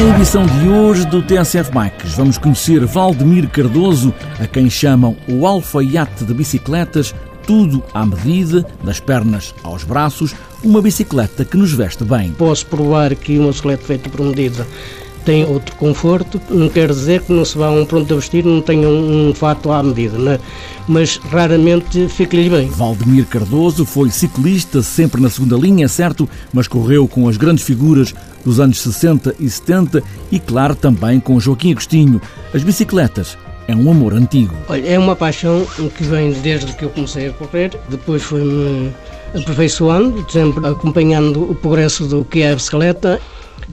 edição de hoje do TSF Bikes vamos conhecer Valdemir Cardoso, a quem chamam o alfaiate de bicicletas, tudo à medida, das pernas aos braços, uma bicicleta que nos veste bem. Posso provar que uma bicicleta feita por medida tem outro conforto, não quer dizer que não se vá a um pronto a vestir não tenha um, um fato à medida, né? mas raramente fica-lhe bem. Valdemir Cardoso foi ciclista, sempre na segunda linha, certo, mas correu com as grandes figuras dos anos 60 e 70 e, claro, também com Joaquim Agostinho. As bicicletas é um amor antigo. Olha, é uma paixão que vem desde que eu comecei a correr, depois foi-me aperfeiçoando, sempre acompanhando o progresso do que é a bicicleta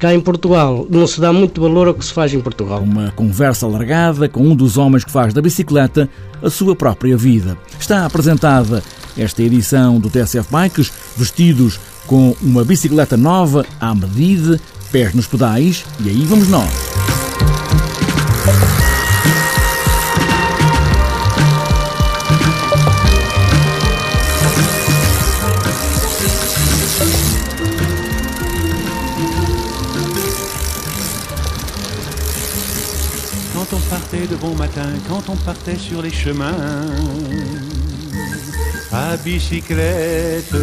Cá em Portugal não se dá muito valor ao que se faz em Portugal. Uma conversa alargada com um dos homens que faz da bicicleta a sua própria vida. Está apresentada esta edição do TSF Bikes, vestidos com uma bicicleta nova à medida, pés nos pedais, e aí vamos nós. Matin, quand on partait sur les chemins, à bicyclette.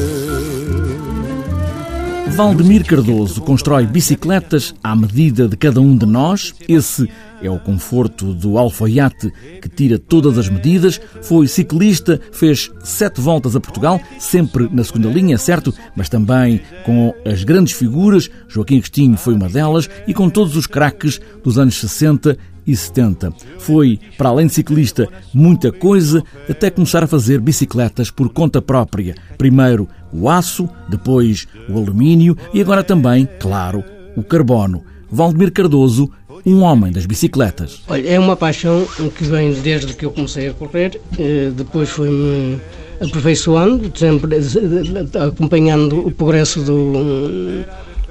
Valdemir Cardoso constrói bicicletas à medida de cada um de nós. Esse é o conforto do alfaiate que tira todas as medidas. Foi ciclista, fez sete voltas a Portugal, sempre na segunda linha, certo? Mas também com as grandes figuras. Joaquim Agostinho foi uma delas e com todos os craques dos anos 60 e 70. Foi, para além de ciclista, muita coisa, até começar a fazer bicicletas por conta própria. Primeiro o aço, depois o alumínio e agora também, claro, o carbono. Valdemir Cardoso, um homem das bicicletas. Olha, é uma paixão que vem desde que eu comecei a correr, eh, depois foi-me aperfeiçoando, sempre eh, acompanhando o progresso do,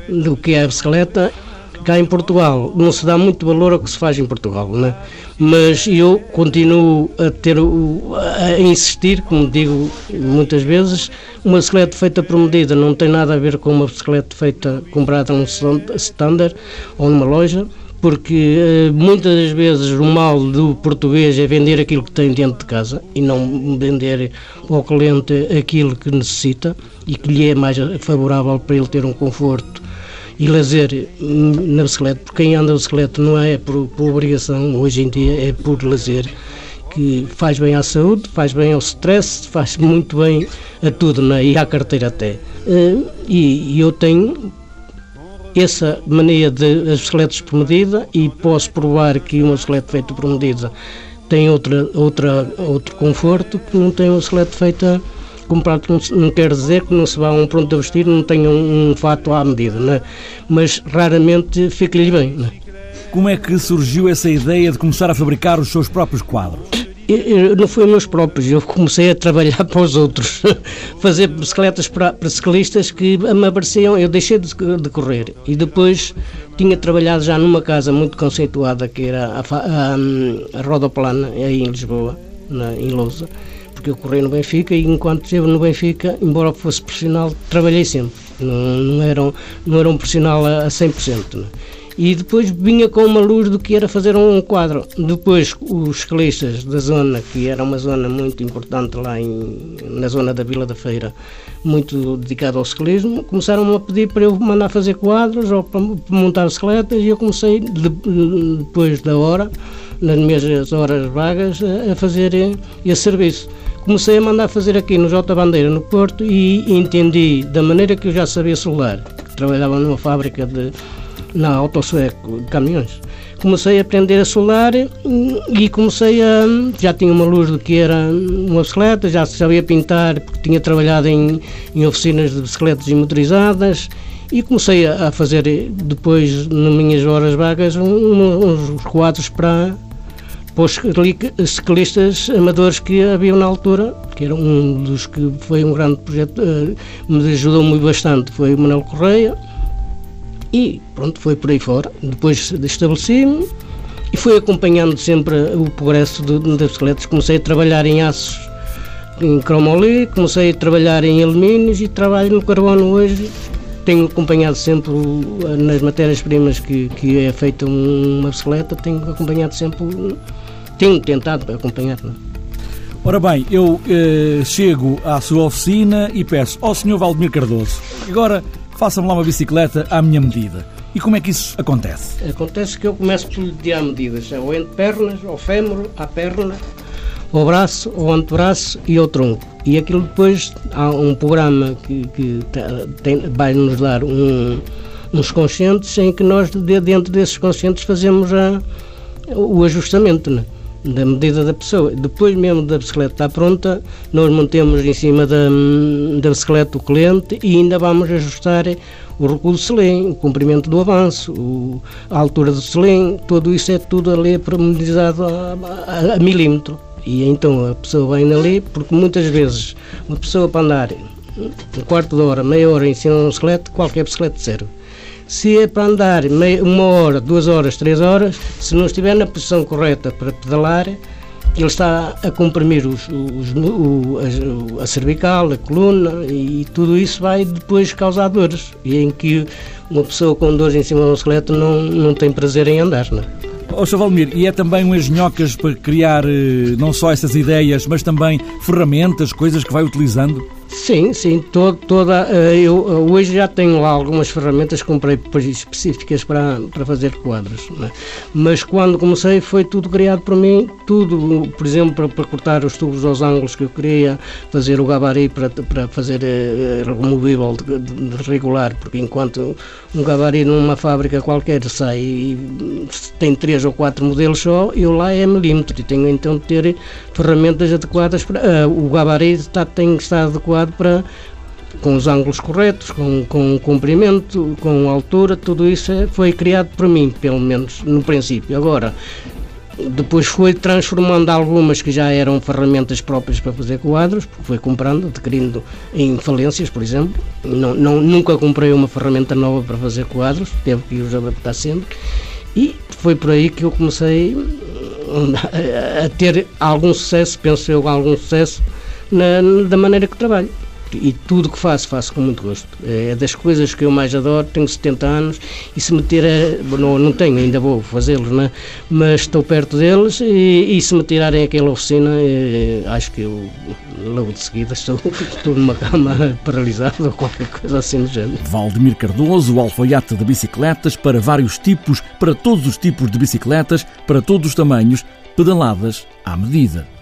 do que é a bicicleta cá em Portugal não se dá muito valor ao que se faz em Portugal, né? mas eu continuo a ter a insistir, como digo muitas vezes, uma bicicleta feita por medida não tem nada a ver com uma bicicleta feita comprada num standard ou numa loja porque eh, muitas das vezes o mal do português é vender aquilo que tem dentro de casa e não vender ao cliente aquilo que necessita e que lhe é mais favorável para ele ter um conforto e lazer na bicicleta, porque quem anda de bicicleta não é por, por obrigação, hoje em dia é por lazer, que faz bem à saúde, faz bem ao stress, faz muito bem a tudo, né? e à carteira até. E, e eu tenho essa mania de as bicicletas por medida e posso provar que uma bicicleta feita por medida tem outra, outra, outro conforto que não tem uma bicicleta feita comprado não, não, quer dizer que não se vá a um pronto a vestir não tenha um, um fato à medida, né? mas raramente fica-lhe bem. Né? Como é que surgiu essa ideia de começar a fabricar os seus próprios quadros? Eu, eu, não foi meus próprios, eu comecei a trabalhar para os outros, fazer bicicletas para, para ciclistas que me apareciam, eu deixei de, de, correr e depois tinha trabalhado já numa casa muito conceituada que era a, a, a Rodoplana, aí em Lisboa, na, em Lousa porque eu corri no Benfica e enquanto esteve no Benfica, embora fosse profissional, trabalhei sempre. Não, não, era, um, não era um profissional a, a 100%. Né? E depois vinha com uma luz do que era fazer um quadro. Depois, os ciclistas da zona, que era uma zona muito importante lá em, na zona da Vila da Feira, muito dedicada ao ciclismo, começaram a pedir para eu mandar fazer quadros ou para montar bicicletas e eu comecei, depois da hora, nas minhas horas vagas, a fazer esse serviço comecei a mandar fazer aqui no J Bandeira, no Porto, e entendi da maneira que eu já sabia soldar, que trabalhava numa fábrica de, na Autosueco de caminhões. Comecei a aprender a soldar e comecei a. Já tinha uma luz do que era uma bicicleta, já sabia pintar, porque tinha trabalhado em, em oficinas de bicicletas motorizadas e comecei a, fazer depois, nas minhas horas vagas, uns quadros para, para os ciclistas amadores que haviam na altura, que era um dos que foi um grande projeto, uh, me ajudou muito bastante, foi o Manuel Correia, e pronto, foi por aí fora. Depois estabeleci-me e fui acompanhando sempre o progresso das bicicletas. Comecei a trabalhar em aços, em cromoly, comecei a trabalhar em alumínios e trabalho no carbono hoje tenho acompanhado sempre nas matérias-primas que, que é feita uma bicicleta, tenho acompanhado sempre, tenho tentado acompanhar. Não? É? Ora bem, eu eh, chego à sua oficina e peço ao Sr. Valdemir Cardoso, agora faça-me lá uma bicicleta à minha medida. E como é que isso acontece? Acontece que eu começo por lhe tirar medidas, ao entre pernas, ao fémur, à perna, ao braço, ao antebraço e ao tronco. E aquilo depois há um programa que, que tem, vai nos dar um, uns conscientes em que nós, dentro desses conscientes, fazemos a, o ajustamento. Né? Da medida da pessoa. Depois mesmo da bicicleta estar pronta, nós mantemos em cima da, da bicicleta o cliente e ainda vamos ajustar o recuo do selim, o comprimento do avanço, o, a altura do selim, tudo isso é tudo ali promediado a, a, a, milímetro. E então a pessoa vem ali, porque muitas vezes uma pessoa para andar um quarto de hora, meia hora em cima de um bicicleta, qualquer bicicleta serve. Se é para andar meia, uma hora, duas horas, três horas, se não estiver na posição correta para pedalar, ele está a comprimir os, os, o, a, a, cervical, a coluna e tudo isso vai depois causar dores. E em que uma pessoa com dores em cima de um esqueleto não, não tem prazer em andar. Não é? Oh, Valmir, e é também um engenhocas para criar eh, não só essas ideias, mas também ferramentas, coisas que vai utilizando? Sim, sim, toda, eh, eu eh, hoje já tenho lá algumas ferramentas que comprei específicas para, para fazer quadros, é? mas quando comecei foi tudo criado por mim, tudo, por exemplo, para, para, cortar os tubos aos ângulos que eu queria, fazer o gabari para, para fazer uh, removível de, de, regular, porque enquanto um gabari numa fábrica qualquer sai e tem três ou quatro modelos só, eu lá é milímetro e tenho então de ter ferramentas adequadas para, uh, o gabari está, tem que estar adequado adequado para com os ângulos corretos, com, com o comprimento, com a altura, tudo isso é, foi criado por mim, pelo menos no princípio. Agora, depois foi transformando algumas que já eram ferramentas próprias para fazer quadros, porque foi comprando, adquirindo em falências, por exemplo. Não, não, nunca comprei uma ferramenta nova para fazer quadros, teve que os adaptar sempre. E foi por aí que eu comecei a ter algum sucesso, penso eu, algum sucesso na, da maneira que trabalho. E tudo que faço, faço com muito gosto. É das coisas que eu mais adoro. Tenho 70 anos e se meter a. Não, não tenho, ainda vou fazê-los, né? mas estou perto deles e, e se me tirarem aquela oficina, é, acho que eu logo de seguida estou, estou numa cama paralisada ou qualquer coisa assim do género. Valdemir Cardoso, o alfaiate de bicicletas para vários tipos, para todos os tipos de bicicletas, para todos os tamanhos, pedaladas à medida.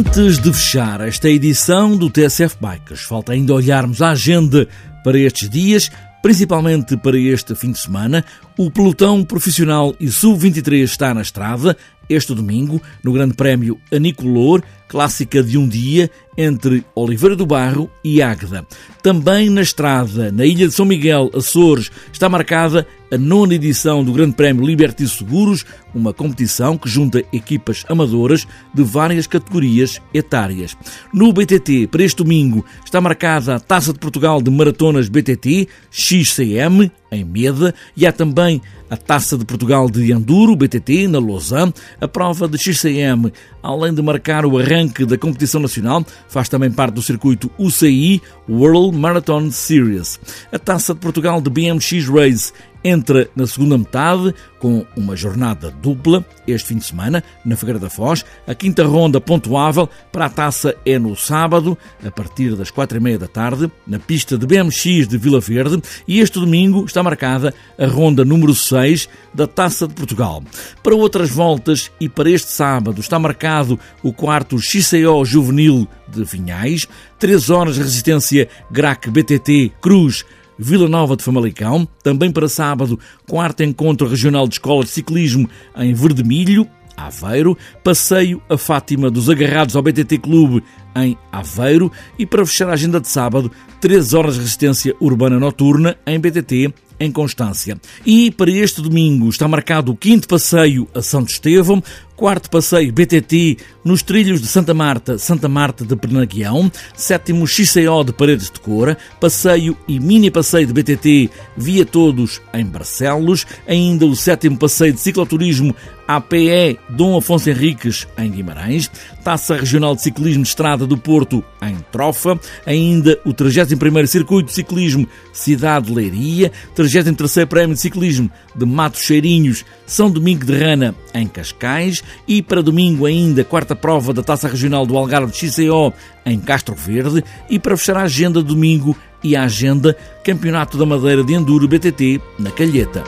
Antes de fechar esta edição do TSF Bikes, falta ainda olharmos a agenda para estes dias, principalmente para este fim de semana. O pelotão profissional e sub-23 está na estrada este domingo no Grande Prémio Anicolor, clássica de um dia entre Oliveira do Barro e Águeda. Também na estrada, na Ilha de São Miguel, Açores, está marcada a nona edição do Grande Prémio Liberty Seguros, uma competição que junta equipas amadoras de várias categorias etárias. No BTT, para este domingo, está marcada a Taça de Portugal de Maratonas BTT XCM, em Meda, e há também a Taça de Portugal de Enduro, BTT, na Lausanne, a prova de XCM, além de marcar o arranque da competição nacional, faz também parte do circuito UCI World Marathon Series. A Taça de Portugal de BMX Race entra na segunda metade com uma jornada dupla este fim de semana na Figueira da Foz. A quinta ronda pontuável para a taça é no sábado, a partir das quatro e meia da tarde, na pista de BMX de Vila Verde. E este domingo está marcada a ronda número 6 da Taça de Portugal. Para outras voltas e para este sábado está marcado o quarto XCO Juvenil de Vinhais, 3 horas de resistência GRAC BTT Cruz Vila Nova de Famalicão, também para sábado, quarto encontro regional de escolas de ciclismo em Verdemilho, Aveiro, passeio a Fátima dos Agarrados ao BTT Clube em Aveiro e para fechar a agenda de sábado, 3 horas de resistência urbana noturna em BTT em Constância. E para este domingo está marcado o quinto passeio a Santo Estevão, quarto passeio BTT nos trilhos de Santa Marta, Santa Marta de Pernaguião, sétimo XCO de Paredes de Cora, passeio e mini passeio de BTT via todos em Barcelos, ainda o sétimo passeio de cicloturismo APE Dom Afonso Henriques em Guimarães, Taça Regional de Ciclismo de Estrada do Porto em Trofa, ainda o 31º Circuito de Ciclismo Cidade de Leiria, 33º Prémio de Ciclismo de Matos Cheirinhos, São Domingo de Rana em Cascais e para domingo ainda quarta prova da Taça Regional do Algarve XCO em Castro Verde e para fechar a agenda domingo e a agenda Campeonato da Madeira de Enduro BTT na Calheta.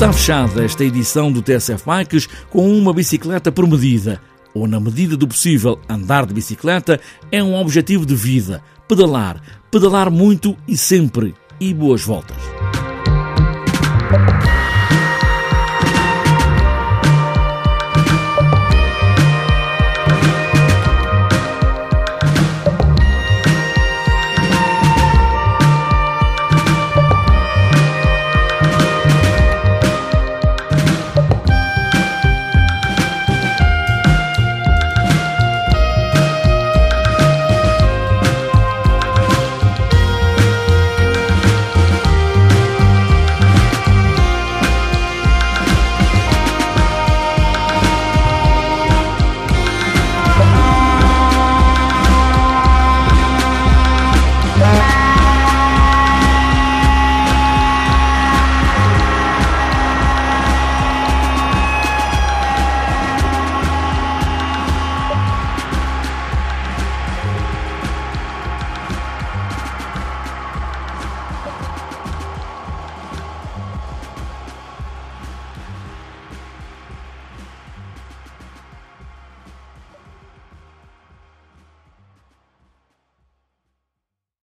Está fechada esta edição do TSF Bikes com uma bicicleta por medida, ou na medida do possível, andar de bicicleta é um objetivo de vida. Pedalar, pedalar muito e sempre. E boas voltas.